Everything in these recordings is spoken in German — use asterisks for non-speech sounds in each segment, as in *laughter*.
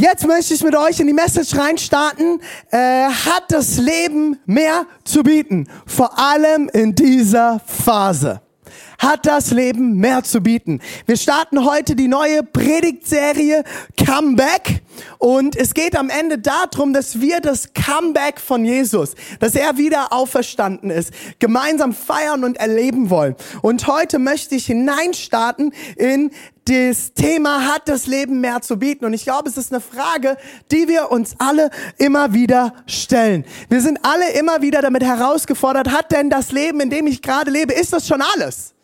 Jetzt möchte ich mit euch in die Message reinstarten. Äh, hat das Leben mehr zu bieten? Vor allem in dieser Phase. Hat das Leben mehr zu bieten? Wir starten heute die neue Predigtserie Comeback. Und es geht am Ende darum, dass wir das Comeback von Jesus, dass er wieder auferstanden ist, gemeinsam feiern und erleben wollen. Und heute möchte ich hineinstarten in das Thema hat das Leben mehr zu bieten. Und ich glaube, es ist eine Frage, die wir uns alle immer wieder stellen. Wir sind alle immer wieder damit herausgefordert, hat denn das Leben, in dem ich gerade lebe, ist das schon alles?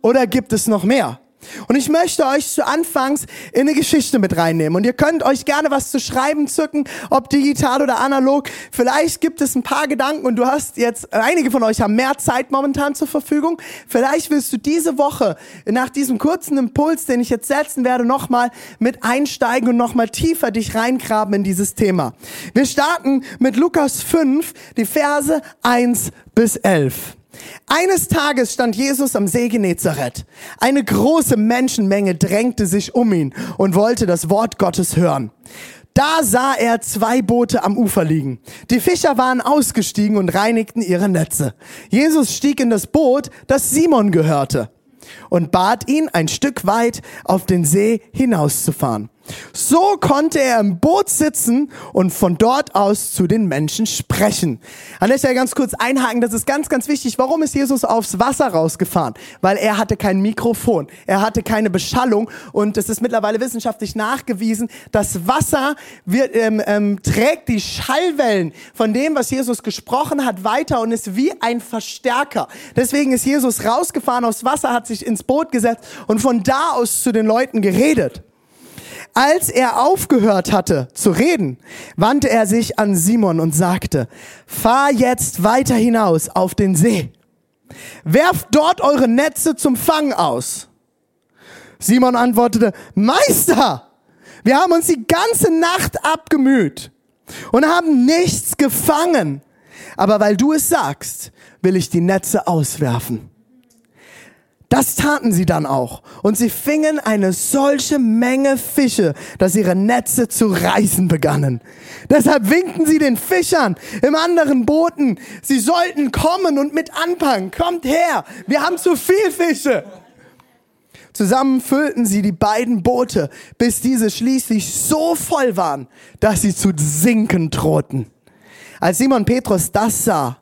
Oder gibt es noch mehr? Und ich möchte euch zu Anfangs in eine Geschichte mit reinnehmen. Und ihr könnt euch gerne was zu schreiben zücken, ob digital oder analog. Vielleicht gibt es ein paar Gedanken und du hast jetzt, einige von euch haben mehr Zeit momentan zur Verfügung. Vielleicht willst du diese Woche nach diesem kurzen Impuls, den ich jetzt setzen werde, nochmal mit einsteigen und nochmal tiefer dich reingraben in dieses Thema. Wir starten mit Lukas 5, die Verse 1 bis 11. Eines Tages stand Jesus am See Genezareth. Eine große Menschenmenge drängte sich um ihn und wollte das Wort Gottes hören. Da sah er zwei Boote am Ufer liegen. Die Fischer waren ausgestiegen und reinigten ihre Netze. Jesus stieg in das Boot, das Simon gehörte, und bat ihn, ein Stück weit auf den See hinauszufahren. So konnte er im Boot sitzen und von dort aus zu den Menschen sprechen. An der Stelle ganz kurz einhaken, das ist ganz, ganz wichtig. Warum ist Jesus aufs Wasser rausgefahren? Weil er hatte kein Mikrofon, er hatte keine Beschallung und es ist mittlerweile wissenschaftlich nachgewiesen, das Wasser wird, ähm, ähm, trägt die Schallwellen von dem, was Jesus gesprochen hat, weiter und ist wie ein Verstärker. Deswegen ist Jesus rausgefahren aufs Wasser, hat sich ins Boot gesetzt und von da aus zu den Leuten geredet. Als er aufgehört hatte zu reden, wandte er sich an Simon und sagte, fahr jetzt weiter hinaus auf den See. Werft dort eure Netze zum Fang aus. Simon antwortete, Meister, wir haben uns die ganze Nacht abgemüht und haben nichts gefangen. Aber weil du es sagst, will ich die Netze auswerfen. Das taten sie dann auch. Und sie fingen eine solche Menge Fische, dass ihre Netze zu reißen begannen. Deshalb winkten sie den Fischern im anderen Booten, sie sollten kommen und mit anpacken. Kommt her, wir haben zu viel Fische. Zusammen füllten sie die beiden Boote, bis diese schließlich so voll waren, dass sie zu sinken drohten. Als Simon Petrus das sah,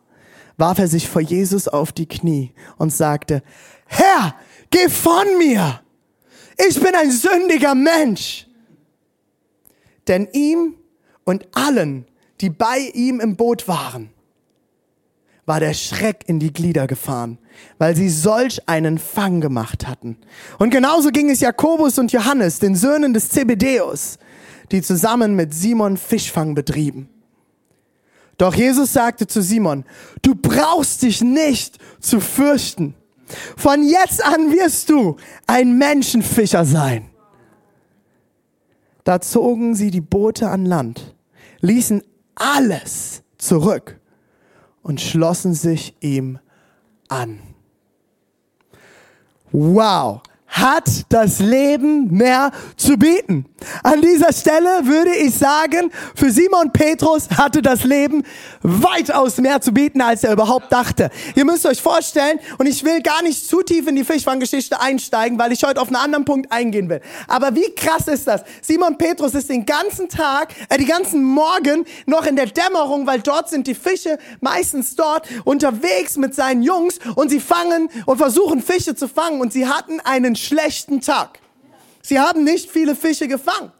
warf er sich vor Jesus auf die Knie und sagte, Herr, geh von mir. Ich bin ein sündiger Mensch. Denn ihm und allen, die bei ihm im Boot waren, war der Schreck in die Glieder gefahren, weil sie solch einen Fang gemacht hatten. Und genauso ging es Jakobus und Johannes, den Söhnen des Zebedeus, die zusammen mit Simon Fischfang betrieben. Doch Jesus sagte zu Simon, du brauchst dich nicht zu fürchten. Von jetzt an wirst du ein Menschenfischer sein. Da zogen sie die Boote an Land, ließen alles zurück und schlossen sich ihm an. Wow, hat das Leben mehr zu bieten. An dieser Stelle würde ich sagen, für Simon Petrus hatte das Leben weitaus mehr zu bieten, als er überhaupt dachte. Ihr müsst euch vorstellen, und ich will gar nicht zu tief in die Fischfanggeschichte einsteigen, weil ich heute auf einen anderen Punkt eingehen will. Aber wie krass ist das? Simon Petrus ist den ganzen Tag, äh, die ganzen Morgen noch in der Dämmerung, weil dort sind die Fische meistens dort unterwegs mit seinen Jungs und sie fangen und versuchen Fische zu fangen und sie hatten einen schlechten Tag. Sie haben nicht viele Fische gefangen.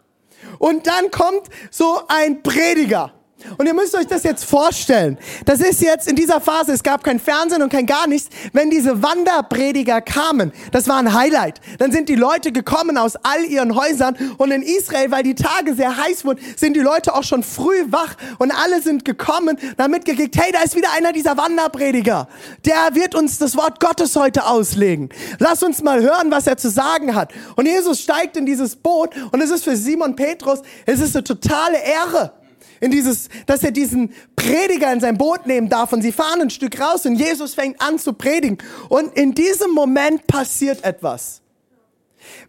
Und dann kommt so ein Prediger Und ihr müsst euch das jetzt vorstellen. Das ist jetzt in dieser Phase, es gab kein Fernsehen und kein gar nichts. Wenn diese Wanderprediger kamen, das war ein Highlight. Dann sind die Leute gekommen aus all ihren Häusern und in Israel, weil die Tage sehr heiß wurden, sind die Leute auch schon früh wach und alle sind gekommen, damit gekriegt, hey, da ist wieder einer dieser Wanderprediger. Der wird uns das Wort Gottes heute auslegen. Lass uns mal hören, was er zu sagen hat. Und Jesus steigt in dieses Boot und es ist für Simon Petrus, es ist eine totale Ehre in dieses, dass er diesen Prediger in sein Boot nehmen darf und sie fahren ein Stück raus und Jesus fängt an zu predigen. Und in diesem Moment passiert etwas.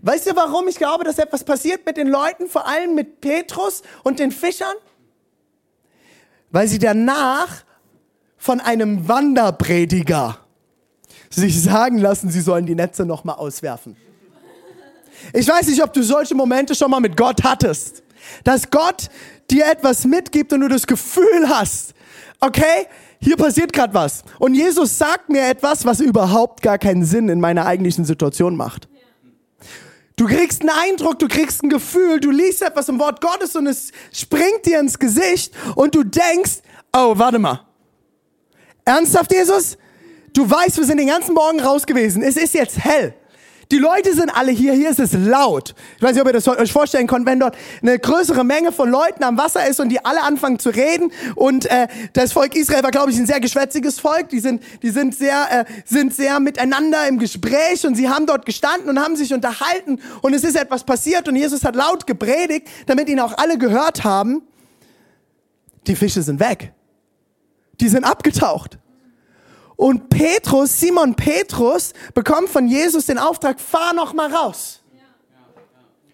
Weißt du, warum ich glaube, dass etwas passiert mit den Leuten, vor allem mit Petrus und den Fischern? Weil sie danach von einem Wanderprediger sich sagen lassen, sie sollen die Netze nochmal auswerfen. Ich weiß nicht, ob du solche Momente schon mal mit Gott hattest. Dass Gott dir etwas mitgibt und du das Gefühl hast, okay, hier passiert gerade was. Und Jesus sagt mir etwas, was überhaupt gar keinen Sinn in meiner eigentlichen Situation macht. Du kriegst einen Eindruck, du kriegst ein Gefühl, du liest etwas im Wort Gottes und es springt dir ins Gesicht und du denkst, oh, warte mal. Ernsthaft, Jesus? Du weißt, wir sind den ganzen Morgen raus gewesen. Es ist jetzt hell. Die Leute sind alle hier, hier ist es laut. Ich weiß nicht, ob ihr das euch vorstellen könnt, wenn dort eine größere Menge von Leuten am Wasser ist und die alle anfangen zu reden. Und äh, das Volk Israel war, glaube ich, ein sehr geschwätziges Volk. Die sind, die sind sehr, äh, sind sehr miteinander im Gespräch und sie haben dort gestanden und haben sich unterhalten und es ist etwas passiert und Jesus hat laut gepredigt, damit ihn auch alle gehört haben. Die Fische sind weg. Die sind abgetaucht. Und Petrus, Simon Petrus, bekommt von Jesus den Auftrag, fahr noch mal raus.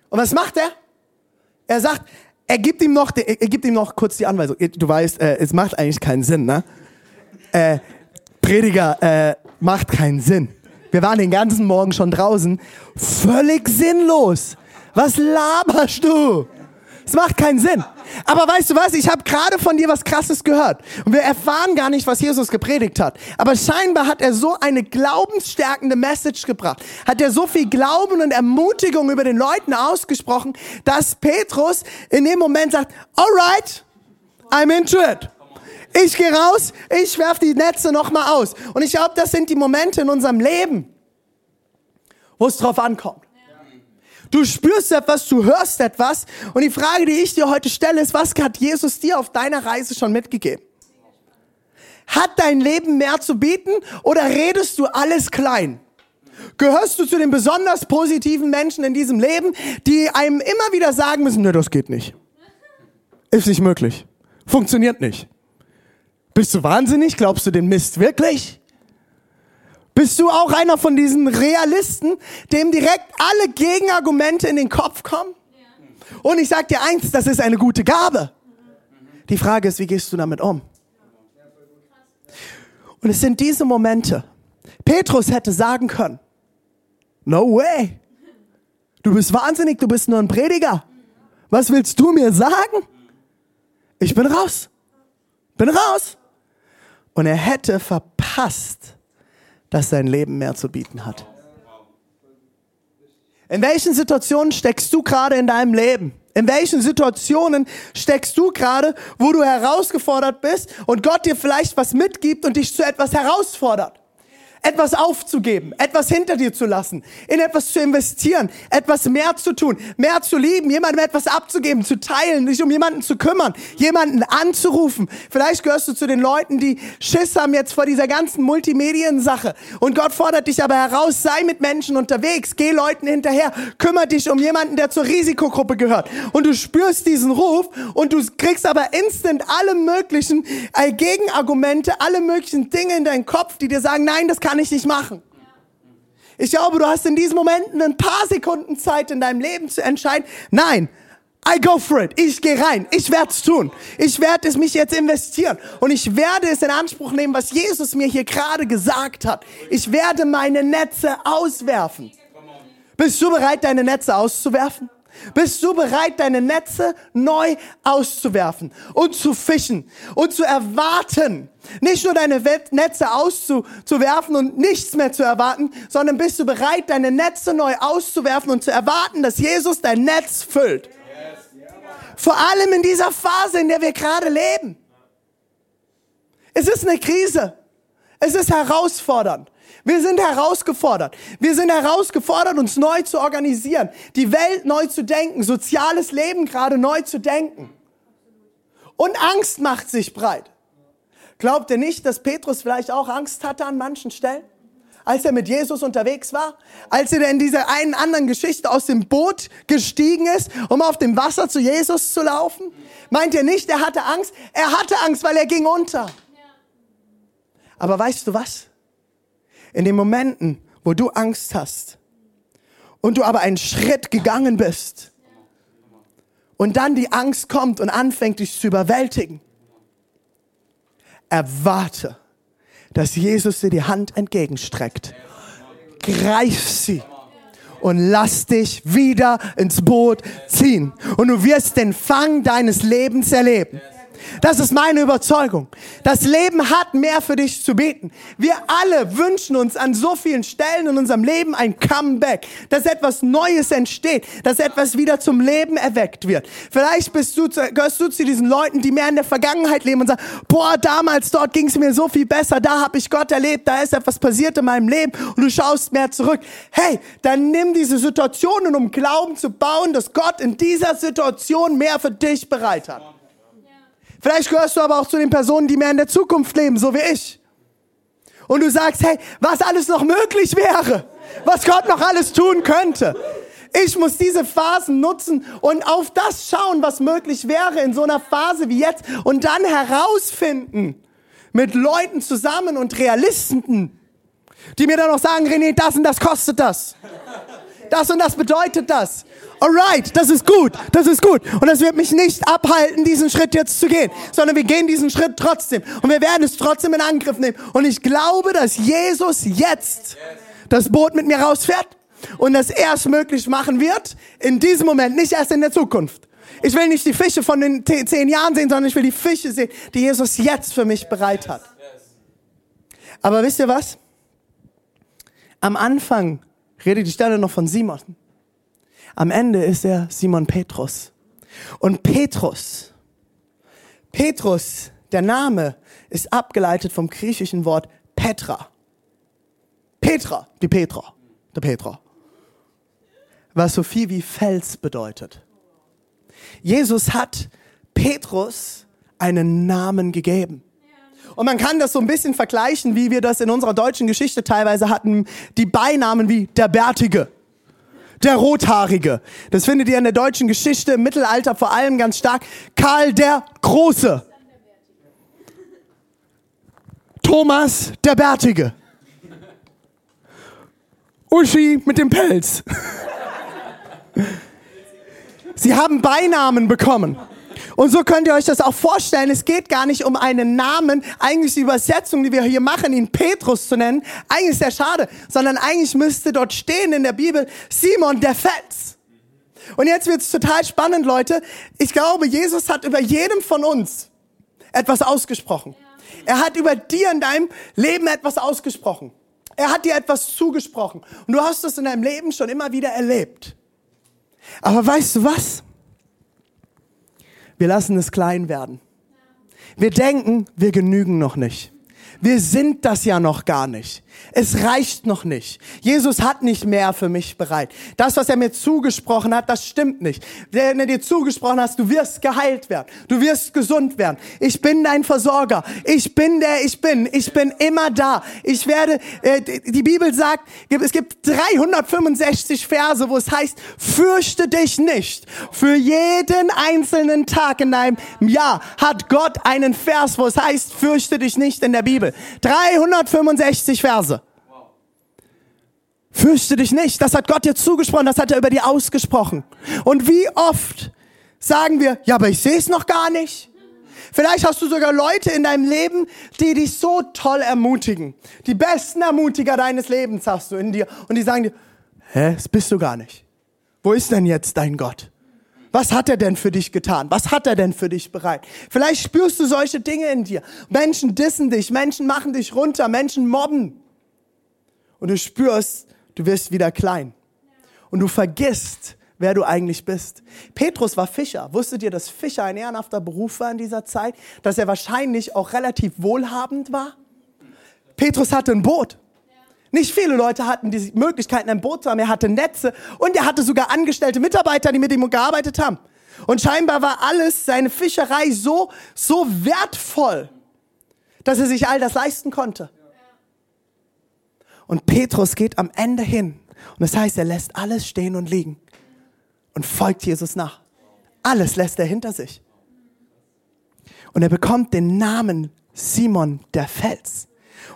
Und was macht er? Er sagt, er gibt ihm noch, er gibt ihm noch kurz die Anweisung. Du weißt, äh, es macht eigentlich keinen Sinn, ne? Äh, Prediger, äh, macht keinen Sinn. Wir waren den ganzen Morgen schon draußen. Völlig sinnlos. Was laberst du? Es macht keinen Sinn. Aber weißt du was? Ich habe gerade von dir was Krasses gehört. Und wir erfahren gar nicht, was Jesus gepredigt hat. Aber scheinbar hat er so eine glaubensstärkende Message gebracht. Hat er so viel Glauben und Ermutigung über den Leuten ausgesprochen, dass Petrus in dem Moment sagt, alright, I'm into it. Ich gehe raus, ich werf die Netze nochmal aus. Und ich glaube, das sind die Momente in unserem Leben, wo es drauf ankommt. Du spürst etwas, du hörst etwas. Und die Frage, die ich dir heute stelle, ist, was hat Jesus dir auf deiner Reise schon mitgegeben? Hat dein Leben mehr zu bieten oder redest du alles klein? Gehörst du zu den besonders positiven Menschen in diesem Leben, die einem immer wieder sagen müssen, ne, das geht nicht. Ist nicht möglich. Funktioniert nicht. Bist du wahnsinnig? Glaubst du den Mist wirklich? Bist du auch einer von diesen Realisten, dem direkt alle Gegenargumente in den Kopf kommen? Und ich sag dir eins, das ist eine gute Gabe. Die Frage ist, wie gehst du damit um? Und es sind diese Momente. Petrus hätte sagen können, no way. Du bist wahnsinnig, du bist nur ein Prediger. Was willst du mir sagen? Ich bin raus. Bin raus. Und er hätte verpasst, dass sein Leben mehr zu bieten hat. In welchen Situationen steckst du gerade in deinem Leben? In welchen Situationen steckst du gerade, wo du herausgefordert bist und Gott dir vielleicht was mitgibt und dich zu etwas herausfordert? Etwas aufzugeben, etwas hinter dir zu lassen, in etwas zu investieren, etwas mehr zu tun, mehr zu lieben, jemandem etwas abzugeben, zu teilen, sich um jemanden zu kümmern, jemanden anzurufen. Vielleicht gehörst du zu den Leuten, die Schiss haben jetzt vor dieser ganzen Multimedien-Sache. Und Gott fordert dich aber heraus, sei mit Menschen unterwegs, geh Leuten hinterher, kümmere dich um jemanden, der zur Risikogruppe gehört. Und du spürst diesen Ruf und du kriegst aber instant alle möglichen äh, Gegenargumente, alle möglichen Dinge in deinen Kopf, die dir sagen, nein, das kann kann ich nicht machen. Ich glaube, du hast in diesen Momenten ein paar Sekunden Zeit in deinem Leben zu entscheiden, nein, I go for it. Ich gehe rein. Ich werde es tun. Ich werde es mich jetzt investieren. Und ich werde es in Anspruch nehmen, was Jesus mir hier gerade gesagt hat. Ich werde meine Netze auswerfen. Bist du bereit, deine Netze auszuwerfen? Bist du bereit, deine Netze neu auszuwerfen und zu fischen und zu erwarten? Nicht nur deine Netze auszuwerfen und nichts mehr zu erwarten, sondern bist du bereit, deine Netze neu auszuwerfen und zu erwarten, dass Jesus dein Netz füllt? Vor allem in dieser Phase, in der wir gerade leben. Es ist eine Krise. Es ist herausfordernd. Wir sind herausgefordert. Wir sind herausgefordert, uns neu zu organisieren, die Welt neu zu denken, soziales Leben gerade neu zu denken. Und Angst macht sich breit. Glaubt ihr nicht, dass Petrus vielleicht auch Angst hatte an manchen Stellen? Als er mit Jesus unterwegs war? Als er in dieser einen anderen Geschichte aus dem Boot gestiegen ist, um auf dem Wasser zu Jesus zu laufen? Meint ihr nicht, er hatte Angst? Er hatte Angst, weil er ging unter. Aber weißt du was? In den Momenten, wo du Angst hast und du aber einen Schritt gegangen bist und dann die Angst kommt und anfängt dich zu überwältigen, erwarte, dass Jesus dir die Hand entgegenstreckt. Greif sie und lass dich wieder ins Boot ziehen. Und du wirst den Fang deines Lebens erleben. Das ist meine Überzeugung. Das Leben hat mehr für dich zu bieten. Wir alle wünschen uns an so vielen Stellen in unserem Leben ein Comeback, dass etwas Neues entsteht, dass etwas wieder zum Leben erweckt wird. Vielleicht bist du, gehörst du zu diesen Leuten, die mehr in der Vergangenheit leben und sagen, boah, damals dort ging es mir so viel besser, da habe ich Gott erlebt, da ist etwas passiert in meinem Leben und du schaust mehr zurück. Hey, dann nimm diese Situationen, um Glauben zu bauen, dass Gott in dieser Situation mehr für dich bereit hat. Vielleicht gehörst du aber auch zu den Personen, die mehr in der Zukunft leben, so wie ich. Und du sagst, hey, was alles noch möglich wäre, was Gott noch alles tun könnte. Ich muss diese Phasen nutzen und auf das schauen, was möglich wäre in so einer Phase wie jetzt und dann herausfinden mit Leuten zusammen und Realisten, die mir dann noch sagen, René, das und das kostet das. Das und das bedeutet das alright, das ist gut, das ist gut. Und das wird mich nicht abhalten, diesen Schritt jetzt zu gehen, sondern wir gehen diesen Schritt trotzdem. Und wir werden es trotzdem in Angriff nehmen. Und ich glaube, dass Jesus jetzt das Boot mit mir rausfährt und das erst möglich machen wird, in diesem Moment, nicht erst in der Zukunft. Ich will nicht die Fische von den zehn Jahren sehen, sondern ich will die Fische sehen, die Jesus jetzt für mich bereit hat. Aber wisst ihr was? Am Anfang redet die Stelle noch von Simon. Am Ende ist er Simon Petrus. Und Petrus, Petrus, der Name ist abgeleitet vom griechischen Wort Petra. Petra, die Petra, der Petra. Was so viel wie Fels bedeutet. Jesus hat Petrus einen Namen gegeben. Und man kann das so ein bisschen vergleichen, wie wir das in unserer deutschen Geschichte teilweise hatten, die Beinamen wie der Bärtige der Rothaarige. Das findet ihr in der deutschen Geschichte im Mittelalter vor allem ganz stark. Karl der Große. Thomas der Bärtige. Uschi mit dem Pelz. *laughs* Sie haben Beinamen bekommen. Und so könnt ihr euch das auch vorstellen. Es geht gar nicht um einen Namen. Eigentlich die Übersetzung, die wir hier machen, ihn Petrus zu nennen, eigentlich ist sehr schade, sondern eigentlich müsste dort stehen in der Bibel Simon der Fels. Und jetzt wird's total spannend, Leute. Ich glaube, Jesus hat über jedem von uns etwas ausgesprochen. Er hat über dir in deinem Leben etwas ausgesprochen. Er hat dir etwas zugesprochen. Und du hast es in deinem Leben schon immer wieder erlebt. Aber weißt du was? Wir lassen es klein werden. Wir denken, wir genügen noch nicht. Wir sind das ja noch gar nicht. Es reicht noch nicht. Jesus hat nicht mehr für mich bereit. Das, was er mir zugesprochen hat, das stimmt nicht. Wenn er dir zugesprochen hat, du wirst geheilt werden. Du wirst gesund werden. Ich bin dein Versorger. Ich bin der ich bin. Ich bin immer da. Ich werde, äh, die Bibel sagt, es gibt 365 Verse, wo es heißt, fürchte dich nicht. Für jeden einzelnen Tag in deinem Jahr hat Gott einen Vers, wo es heißt, fürchte dich nicht in der Bibel. 365 Verse. Fürchte dich nicht. Das hat Gott dir zugesprochen, das hat er über dir ausgesprochen. Und wie oft sagen wir, ja, aber ich sehe es noch gar nicht. Vielleicht hast du sogar Leute in deinem Leben, die dich so toll ermutigen. Die besten Ermutiger deines Lebens hast du in dir. Und die sagen dir, hä, das bist du gar nicht. Wo ist denn jetzt dein Gott? Was hat er denn für dich getan? Was hat er denn für dich bereit? Vielleicht spürst du solche Dinge in dir. Menschen dissen dich, Menschen machen dich runter, Menschen mobben. Und du spürst, du wirst wieder klein. Und du vergisst, wer du eigentlich bist. Petrus war Fischer. Wusstet ihr, dass Fischer ein ehrenhafter Beruf war in dieser Zeit? Dass er wahrscheinlich auch relativ wohlhabend war? Petrus hatte ein Boot. Nicht viele Leute hatten die Möglichkeiten, ein Boot zu haben. Er hatte Netze und er hatte sogar angestellte Mitarbeiter, die mit ihm gearbeitet haben. Und scheinbar war alles, seine Fischerei so, so wertvoll, dass er sich all das leisten konnte. Und Petrus geht am Ende hin. Und das heißt, er lässt alles stehen und liegen und folgt Jesus nach. Alles lässt er hinter sich. Und er bekommt den Namen Simon der Fels.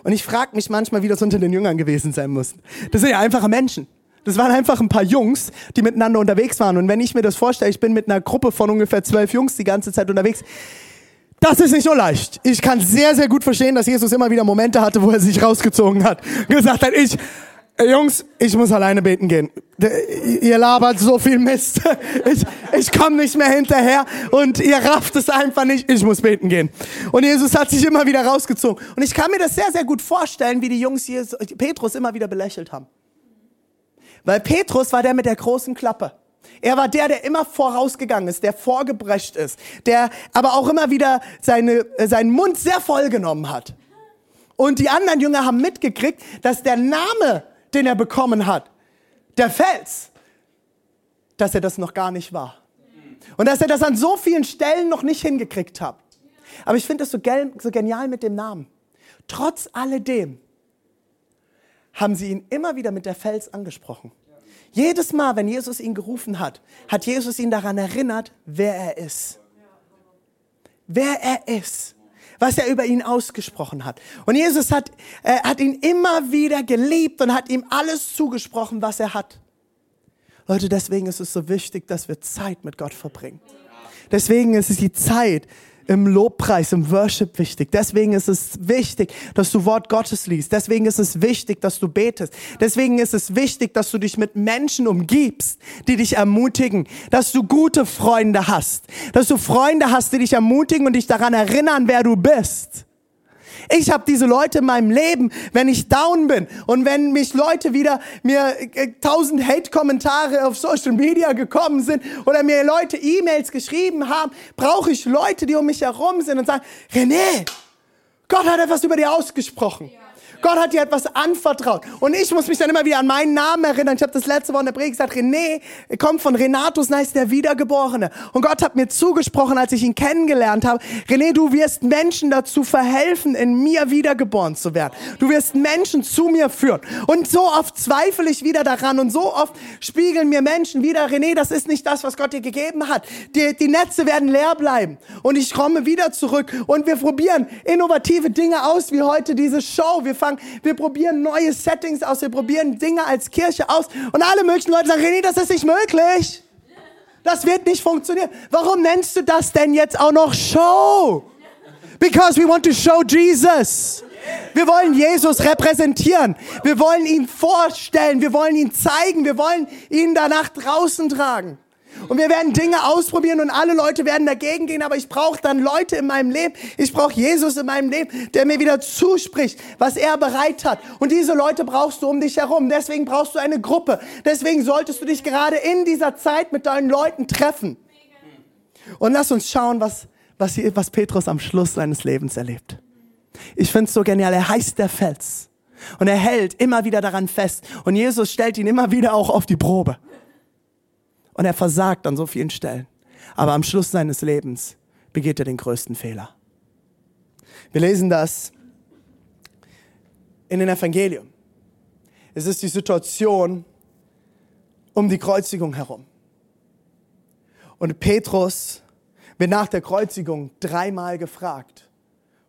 Und ich frage mich manchmal, wie das unter den Jüngern gewesen sein muss. Das sind ja einfache Menschen. Das waren einfach ein paar Jungs, die miteinander unterwegs waren. Und wenn ich mir das vorstelle, ich bin mit einer Gruppe von ungefähr zwölf Jungs die ganze Zeit unterwegs. Das ist nicht so leicht. Ich kann sehr, sehr gut verstehen, dass Jesus immer wieder Momente hatte, wo er sich rausgezogen hat. Gesagt hat, ich, äh, Jungs, ich muss alleine beten gehen. Ihr labert so viel Mist. *laughs* Ich, ich komme nicht mehr hinterher und ihr rafft es einfach nicht. Ich muss beten gehen. Und Jesus hat sich immer wieder rausgezogen. Und ich kann mir das sehr, sehr gut vorstellen, wie die Jungs Jesus, Petrus immer wieder belächelt haben. Weil Petrus war der mit der großen Klappe. Er war der, der immer vorausgegangen ist, der vorgebrecht ist, der aber auch immer wieder seine, äh, seinen Mund sehr voll genommen hat. Und die anderen Jünger haben mitgekriegt, dass der Name, den er bekommen hat, der Fels, dass er das noch gar nicht war. Und dass er das an so vielen Stellen noch nicht hingekriegt hat. Aber ich finde es so, so genial mit dem Namen. Trotz alledem haben sie ihn immer wieder mit der Fels angesprochen. Jedes Mal, wenn Jesus ihn gerufen hat, hat Jesus ihn daran erinnert, wer er ist. Wer er ist. Was er über ihn ausgesprochen hat. Und Jesus hat, äh, hat ihn immer wieder geliebt und hat ihm alles zugesprochen, was er hat. Leute, deswegen ist es so wichtig, dass wir Zeit mit Gott verbringen. Deswegen ist es die Zeit, im Lobpreis, im Worship wichtig. Deswegen ist es wichtig, dass du Wort Gottes liest. Deswegen ist es wichtig, dass du betest. Deswegen ist es wichtig, dass du dich mit Menschen umgibst, die dich ermutigen. Dass du gute Freunde hast. Dass du Freunde hast, die dich ermutigen und dich daran erinnern, wer du bist. Ich habe diese Leute in meinem Leben, wenn ich down bin und wenn mich Leute wieder mir äh, tausend Hate-Kommentare auf Social Media gekommen sind oder mir Leute E-Mails geschrieben haben, brauche ich Leute, die um mich herum sind und sagen, René, Gott hat etwas über dir ausgesprochen. Ja. Gott hat dir etwas anvertraut. Und ich muss mich dann immer wieder an meinen Namen erinnern. Ich habe das letzte Woche in der Predigt gesagt, René kommt von Renatus, heißt der Wiedergeborene. Und Gott hat mir zugesprochen, als ich ihn kennengelernt habe, René, du wirst Menschen dazu verhelfen, in mir wiedergeboren zu werden. Du wirst Menschen zu mir führen. Und so oft zweifle ich wieder daran und so oft spiegeln mir Menschen wieder, René, das ist nicht das, was Gott dir gegeben hat. Die, die Netze werden leer bleiben. Und ich komme wieder zurück und wir probieren innovative Dinge aus, wie heute diese Show. Wir fangen, wir probieren neue Settings aus, wir probieren Dinge als Kirche aus und alle möglichen Leute sagen, René, das ist nicht möglich. Das wird nicht funktionieren. Warum nennst du das denn jetzt auch noch Show? Because we want to show Jesus. Wir wollen Jesus repräsentieren. Wir wollen ihn vorstellen. Wir wollen ihn zeigen. Wir wollen ihn danach draußen tragen. Und wir werden Dinge ausprobieren und alle Leute werden dagegen gehen, aber ich brauche dann Leute in meinem Leben. Ich brauche Jesus in meinem Leben, der mir wieder zuspricht, was er bereit hat. Und diese Leute brauchst du um dich herum. Deswegen brauchst du eine Gruppe. Deswegen solltest du dich gerade in dieser Zeit mit deinen Leuten treffen. Und lass uns schauen, was, was, was Petrus am Schluss seines Lebens erlebt. Ich finde es so genial. Er heißt der Fels. Und er hält immer wieder daran fest. Und Jesus stellt ihn immer wieder auch auf die Probe. Und er versagt an so vielen Stellen. Aber am Schluss seines Lebens begeht er den größten Fehler. Wir lesen das in den Evangelium. Es ist die Situation um die Kreuzigung herum. Und Petrus wird nach der Kreuzigung dreimal gefragt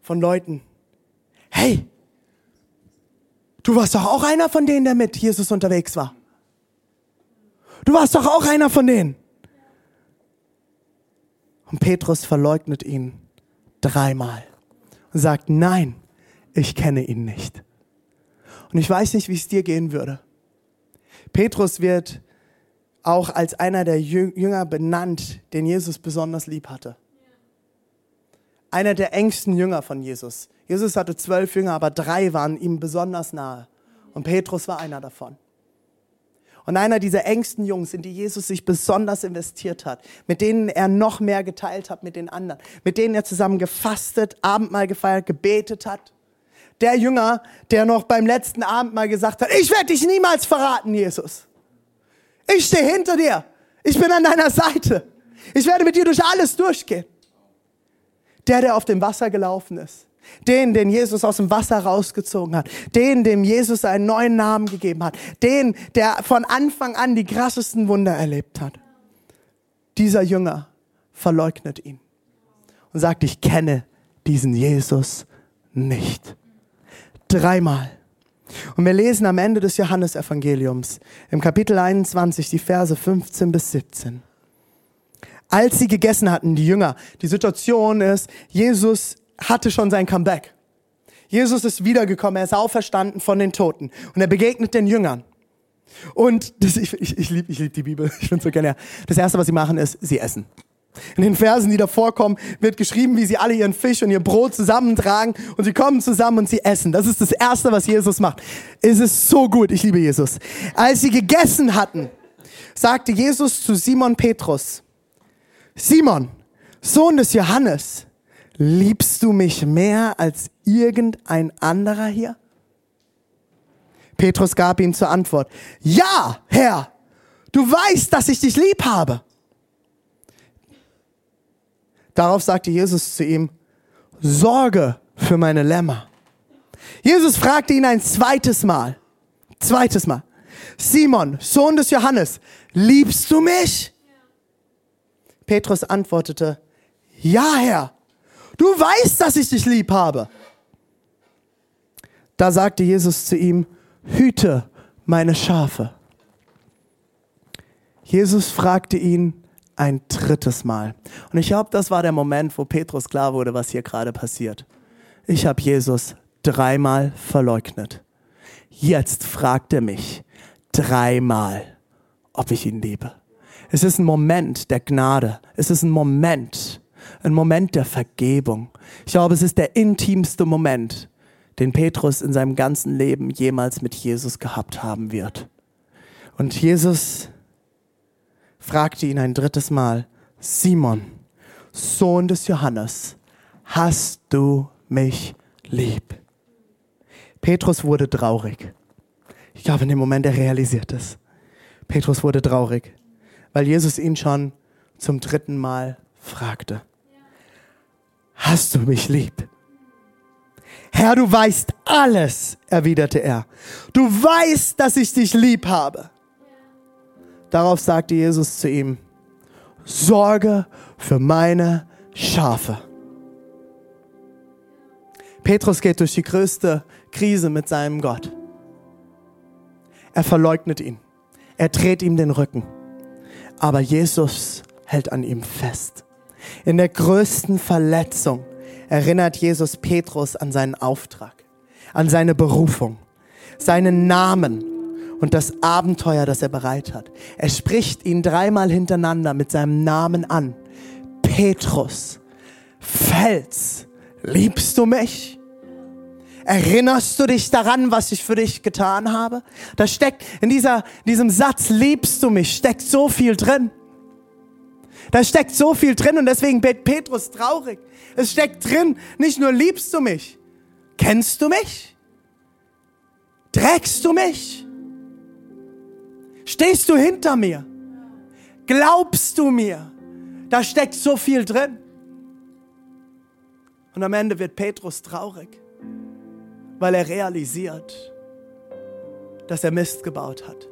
von Leuten, hey, du warst doch auch einer von denen, der mit Jesus unterwegs war. Du warst doch auch einer von denen. Und Petrus verleugnet ihn dreimal und sagt, nein, ich kenne ihn nicht. Und ich weiß nicht, wie es dir gehen würde. Petrus wird auch als einer der Jünger benannt, den Jesus besonders lieb hatte. Einer der engsten Jünger von Jesus. Jesus hatte zwölf Jünger, aber drei waren ihm besonders nahe. Und Petrus war einer davon. Und einer dieser engsten Jungs, in die Jesus sich besonders investiert hat, mit denen er noch mehr geteilt hat mit den anderen, mit denen er zusammen gefastet, Abendmahl gefeiert, gebetet hat. Der Jünger, der noch beim letzten Abendmahl gesagt hat, ich werde dich niemals verraten, Jesus. Ich stehe hinter dir. Ich bin an deiner Seite. Ich werde mit dir durch alles durchgehen. Der, der auf dem Wasser gelaufen ist. Den, den Jesus aus dem Wasser rausgezogen hat. Den, dem Jesus einen neuen Namen gegeben hat. Den, der von Anfang an die krassesten Wunder erlebt hat. Dieser Jünger verleugnet ihn und sagt, ich kenne diesen Jesus nicht. Dreimal. Und wir lesen am Ende des Johannesevangeliums im Kapitel 21 die Verse 15 bis 17. Als sie gegessen hatten, die Jünger, die Situation ist, Jesus hatte schon sein Comeback. Jesus ist wiedergekommen, er ist auferstanden von den Toten und er begegnet den Jüngern. Und das, ich, ich, ich liebe ich lieb die Bibel, *laughs* ich finde so gerne. Das Erste, was sie machen, ist, sie essen. In den Versen, die davor kommen, wird geschrieben, wie sie alle ihren Fisch und ihr Brot zusammentragen und sie kommen zusammen und sie essen. Das ist das Erste, was Jesus macht. Es ist so gut, ich liebe Jesus. Als sie gegessen hatten, sagte Jesus zu Simon Petrus, Simon, Sohn des Johannes, liebst du mich mehr als irgendein anderer hier? Petrus gab ihm zur Antwort, ja, Herr, du weißt, dass ich dich lieb habe. Darauf sagte Jesus zu ihm, Sorge für meine Lämmer. Jesus fragte ihn ein zweites Mal, zweites Mal, Simon, Sohn des Johannes, liebst du mich? Petrus antwortete, ja, Herr, du weißt, dass ich dich lieb habe. Da sagte Jesus zu ihm, hüte meine Schafe. Jesus fragte ihn, ein drittes Mal. Und ich glaube, das war der Moment, wo Petrus klar wurde, was hier gerade passiert. Ich habe Jesus dreimal verleugnet. Jetzt fragt er mich dreimal, ob ich ihn liebe. Es ist ein Moment der Gnade. Es ist ein Moment, ein Moment der Vergebung. Ich glaube, es ist der intimste Moment, den Petrus in seinem ganzen Leben jemals mit Jesus gehabt haben wird. Und Jesus fragte ihn ein drittes Mal, Simon, Sohn des Johannes, hast du mich lieb? Petrus wurde traurig. Ich glaube, in dem Moment, er realisiert es. Petrus wurde traurig, weil Jesus ihn schon zum dritten Mal fragte. Hast du mich lieb? Herr, du weißt alles, erwiderte er. Du weißt, dass ich dich lieb habe. Darauf sagte Jesus zu ihm, Sorge für meine Schafe. Petrus geht durch die größte Krise mit seinem Gott. Er verleugnet ihn. Er dreht ihm den Rücken. Aber Jesus hält an ihm fest. In der größten Verletzung erinnert Jesus Petrus an seinen Auftrag, an seine Berufung, seinen Namen und das Abenteuer, das er bereit hat. Er spricht ihn dreimal hintereinander mit seinem Namen an. Petrus, Fels, liebst du mich? Erinnerst du dich daran, was ich für dich getan habe? Da steckt in dieser, diesem Satz, liebst du mich, steckt so viel drin. Da steckt so viel drin und deswegen wird Petrus traurig. Es steckt drin, nicht nur liebst du mich, kennst du mich? Trägst du mich? Stehst du hinter mir? Glaubst du mir? Da steckt so viel drin. Und am Ende wird Petrus traurig, weil er realisiert, dass er Mist gebaut hat.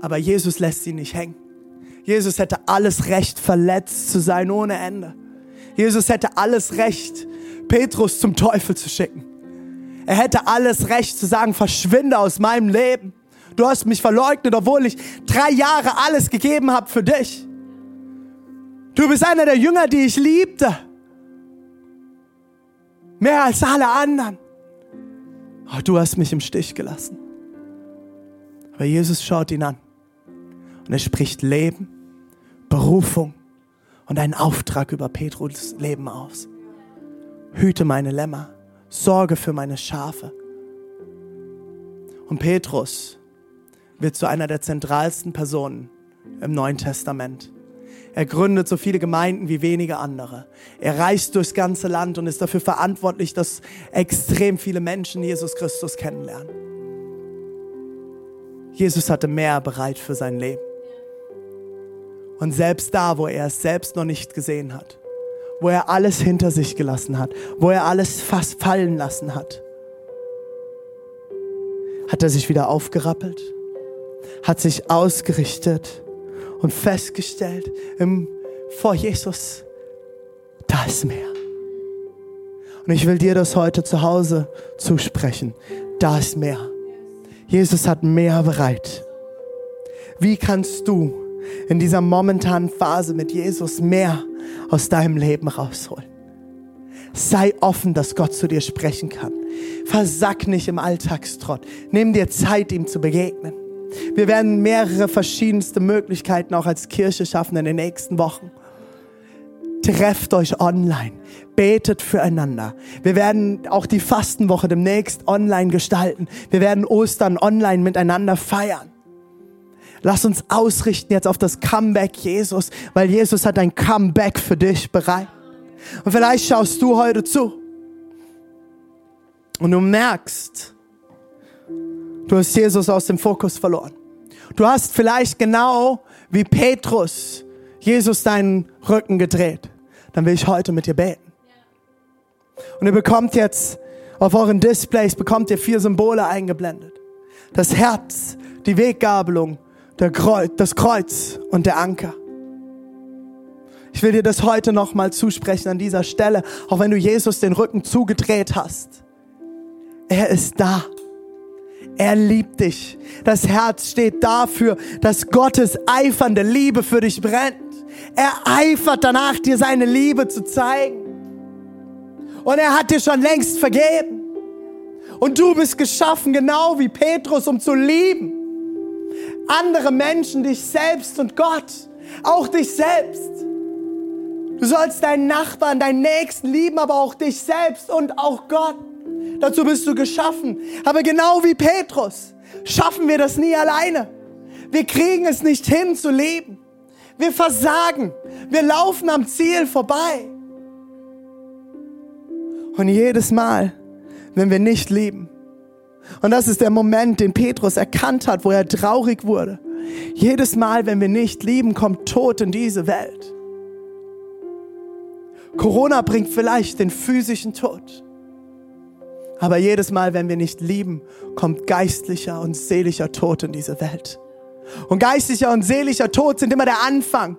Aber Jesus lässt ihn nicht hängen. Jesus hätte alles Recht, verletzt zu sein ohne Ende. Jesus hätte alles Recht, Petrus zum Teufel zu schicken. Er hätte alles Recht zu sagen, verschwinde aus meinem Leben. Du hast mich verleugnet, obwohl ich drei Jahre alles gegeben habe für dich. Du bist einer der Jünger, die ich liebte. Mehr als alle anderen. Oh, du hast mich im Stich gelassen. Aber Jesus schaut ihn an und er spricht Leben, Berufung und einen Auftrag über Petrus Leben aus. Hüte meine Lämmer, sorge für meine Schafe. Und Petrus wird zu einer der zentralsten Personen im Neuen Testament. Er gründet so viele Gemeinden wie wenige andere. Er reist durchs ganze Land und ist dafür verantwortlich, dass extrem viele Menschen Jesus Christus kennenlernen. Jesus hatte mehr bereit für sein Leben. Und selbst da, wo er es selbst noch nicht gesehen hat, wo er alles hinter sich gelassen hat, wo er alles fast fallen lassen hat, hat er sich wieder aufgerappelt, hat sich ausgerichtet und festgestellt im, vor Jesus, da ist mehr. Und ich will dir das heute zu Hause zusprechen. Da ist mehr. Jesus hat mehr bereit. Wie kannst du in dieser momentanen Phase mit Jesus mehr aus deinem Leben rausholen? Sei offen, dass Gott zu dir sprechen kann. Versack nicht im Alltagstrott. Nimm dir Zeit, ihm zu begegnen. Wir werden mehrere verschiedenste Möglichkeiten auch als Kirche schaffen in den nächsten Wochen. Trefft euch online, betet füreinander. Wir werden auch die Fastenwoche demnächst online gestalten. Wir werden Ostern online miteinander feiern. Lass uns ausrichten jetzt auf das Comeback Jesus, weil Jesus hat ein Comeback für dich bereit. Und vielleicht schaust du heute zu und du merkst, du hast Jesus aus dem Fokus verloren. Du hast vielleicht genau wie Petrus Jesus deinen Rücken gedreht. Dann will ich heute mit dir beten. Und ihr bekommt jetzt auf euren Displays bekommt ihr vier Symbole eingeblendet. Das Herz, die Weggabelung, Kreuz, das Kreuz und der Anker. Ich will dir das heute nochmal zusprechen an dieser Stelle, auch wenn du Jesus den Rücken zugedreht hast. Er ist da. Er liebt dich. Das Herz steht dafür, dass Gottes eifernde Liebe für dich brennt. Er eifert danach, dir seine Liebe zu zeigen. Und er hat dir schon längst vergeben. Und du bist geschaffen, genau wie Petrus, um zu lieben. Andere Menschen, dich selbst und Gott. Auch dich selbst. Du sollst deinen Nachbarn, deinen Nächsten lieben, aber auch dich selbst und auch Gott. Dazu bist du geschaffen. Aber genau wie Petrus schaffen wir das nie alleine. Wir kriegen es nicht hin zu leben. Wir versagen. Wir laufen am Ziel vorbei. Und jedes Mal, wenn wir nicht lieben, und das ist der Moment, den Petrus erkannt hat, wo er traurig wurde. Jedes Mal, wenn wir nicht lieben, kommt Tod in diese Welt. Corona bringt vielleicht den physischen Tod. Aber jedes Mal, wenn wir nicht lieben, kommt geistlicher und seelischer Tod in diese Welt. Und geistlicher und seelischer Tod sind immer der Anfang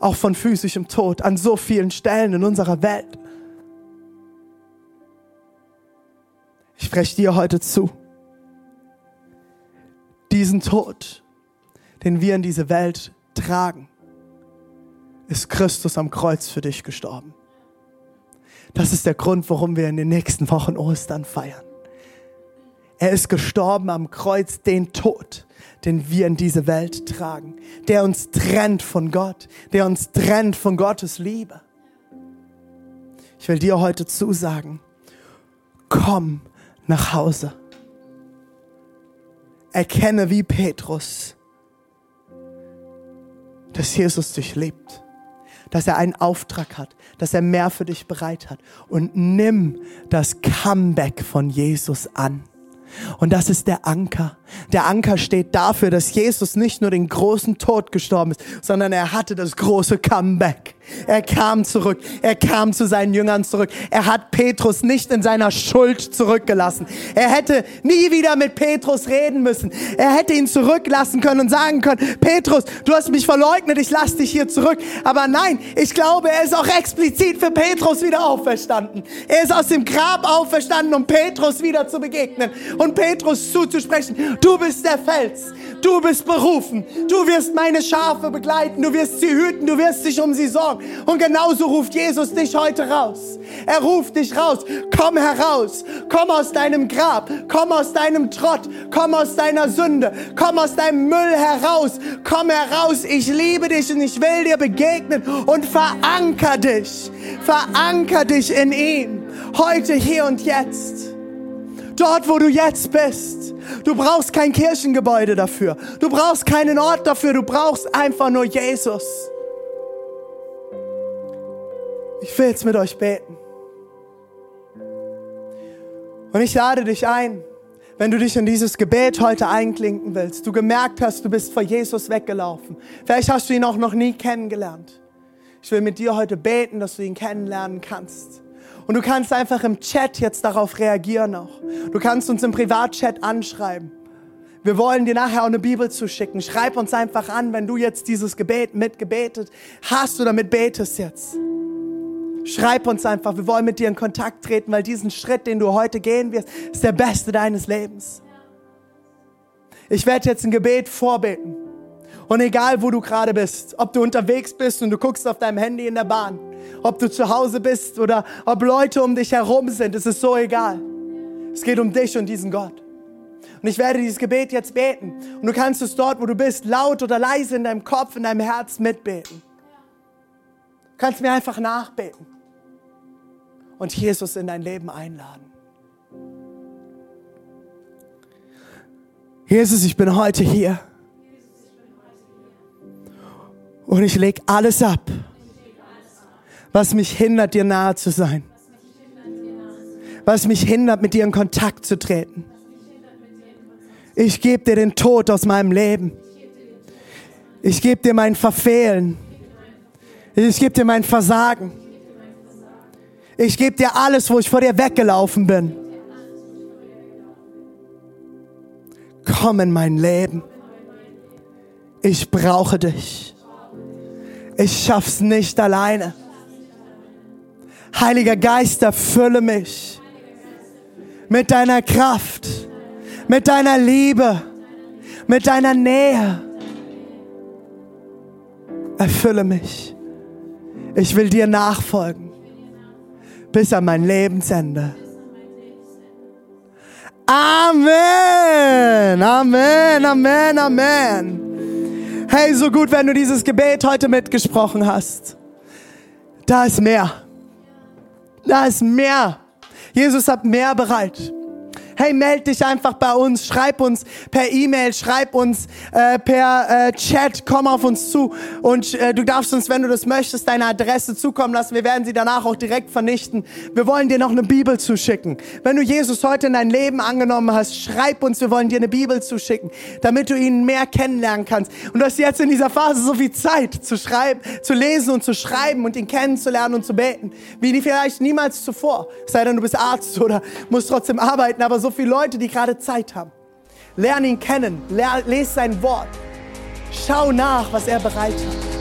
auch von physischem Tod an so vielen Stellen in unserer Welt. Ich spreche dir heute zu. Diesen Tod, den wir in diese Welt tragen, ist Christus am Kreuz für dich gestorben. Das ist der Grund, warum wir in den nächsten Wochen Ostern feiern. Er ist gestorben am Kreuz, den Tod, den wir in diese Welt tragen, der uns trennt von Gott, der uns trennt von Gottes Liebe. Ich will dir heute zusagen, komm nach Hause. Erkenne wie Petrus, dass Jesus dich liebt dass er einen Auftrag hat, dass er mehr für dich bereit hat. Und nimm das Comeback von Jesus an. Und das ist der Anker. Der Anker steht dafür, dass Jesus nicht nur den großen Tod gestorben ist, sondern er hatte das große Comeback. Er kam zurück. Er kam zu seinen Jüngern zurück. Er hat Petrus nicht in seiner Schuld zurückgelassen. Er hätte nie wieder mit Petrus reden müssen. Er hätte ihn zurücklassen können und sagen können, Petrus, du hast mich verleugnet, ich lasse dich hier zurück. Aber nein, ich glaube, er ist auch explizit für Petrus wieder auferstanden. Er ist aus dem Grab auferstanden, um Petrus wieder zu begegnen und Petrus zuzusprechen. Du bist der Fels. Du bist berufen. Du wirst meine Schafe begleiten. Du wirst sie hüten. Du wirst dich um sie sorgen. Und genauso ruft Jesus dich heute raus. Er ruft dich raus. Komm heraus. Komm aus deinem Grab. Komm aus deinem Trott. Komm aus deiner Sünde. Komm aus deinem Müll heraus. Komm heraus. Ich liebe dich und ich will dir begegnen. Und veranker dich. Veranker dich in ihm. Heute, hier und jetzt. Dort, wo du jetzt bist. Du brauchst kein Kirchengebäude dafür. Du brauchst keinen Ort dafür. Du brauchst einfach nur Jesus. Ich will jetzt mit euch beten. Und ich lade dich ein, wenn du dich in dieses Gebet heute einklinken willst, du gemerkt hast, du bist vor Jesus weggelaufen. Vielleicht hast du ihn auch noch nie kennengelernt. Ich will mit dir heute beten, dass du ihn kennenlernen kannst. Und du kannst einfach im Chat jetzt darauf reagieren auch. Du kannst uns im Privatchat anschreiben. Wir wollen dir nachher auch eine Bibel zuschicken. Schreib uns einfach an, wenn du jetzt dieses Gebet mitgebetet hast oder mit betest jetzt. Schreib uns einfach, wir wollen mit dir in Kontakt treten, weil diesen Schritt, den du heute gehen wirst, ist der beste deines Lebens. Ich werde jetzt ein Gebet vorbeten. Und egal, wo du gerade bist, ob du unterwegs bist und du guckst auf deinem Handy in der Bahn, ob du zu Hause bist oder ob Leute um dich herum sind, es ist so egal. Es geht um dich und diesen Gott. Und ich werde dieses Gebet jetzt beten. Und du kannst es dort, wo du bist, laut oder leise in deinem Kopf, in deinem Herz mitbeten. Du kannst mir einfach nachbeten und Jesus in dein Leben einladen. Jesus, ich bin heute hier. Und ich lege alles ab, was mich hindert, dir nahe zu sein. Was mich hindert, mit dir in Kontakt zu treten. Ich gebe dir den Tod aus meinem Leben. Ich gebe dir mein Verfehlen. Ich gebe dir mein Versagen. Ich gebe dir alles, wo ich vor dir weggelaufen bin. Komm in mein Leben. Ich brauche dich. Ich schaff's nicht alleine. Heiliger Geist, erfülle mich mit deiner Kraft, mit deiner Liebe, mit deiner Nähe. Erfülle mich. Ich will dir nachfolgen bis an mein Lebensende. Amen, Amen, Amen, Amen. Hey, so gut, wenn du dieses Gebet heute mitgesprochen hast. Da ist mehr. Da ist mehr. Jesus hat mehr bereit hey, meld dich einfach bei uns, schreib uns per E-Mail, schreib uns äh, per äh, Chat, komm auf uns zu und äh, du darfst uns, wenn du das möchtest, deine Adresse zukommen lassen. Wir werden sie danach auch direkt vernichten. Wir wollen dir noch eine Bibel zuschicken. Wenn du Jesus heute in dein Leben angenommen hast, schreib uns, wir wollen dir eine Bibel zuschicken, damit du ihn mehr kennenlernen kannst. Und du hast jetzt in dieser Phase so viel Zeit zu schreiben, zu lesen und zu schreiben und ihn kennenzulernen und zu beten, wie vielleicht niemals zuvor. Sei denn, du bist Arzt oder musst trotzdem arbeiten, aber so viele Leute, die gerade Zeit haben. Lern ihn kennen, lese sein Wort. Schau nach, was er bereit hat.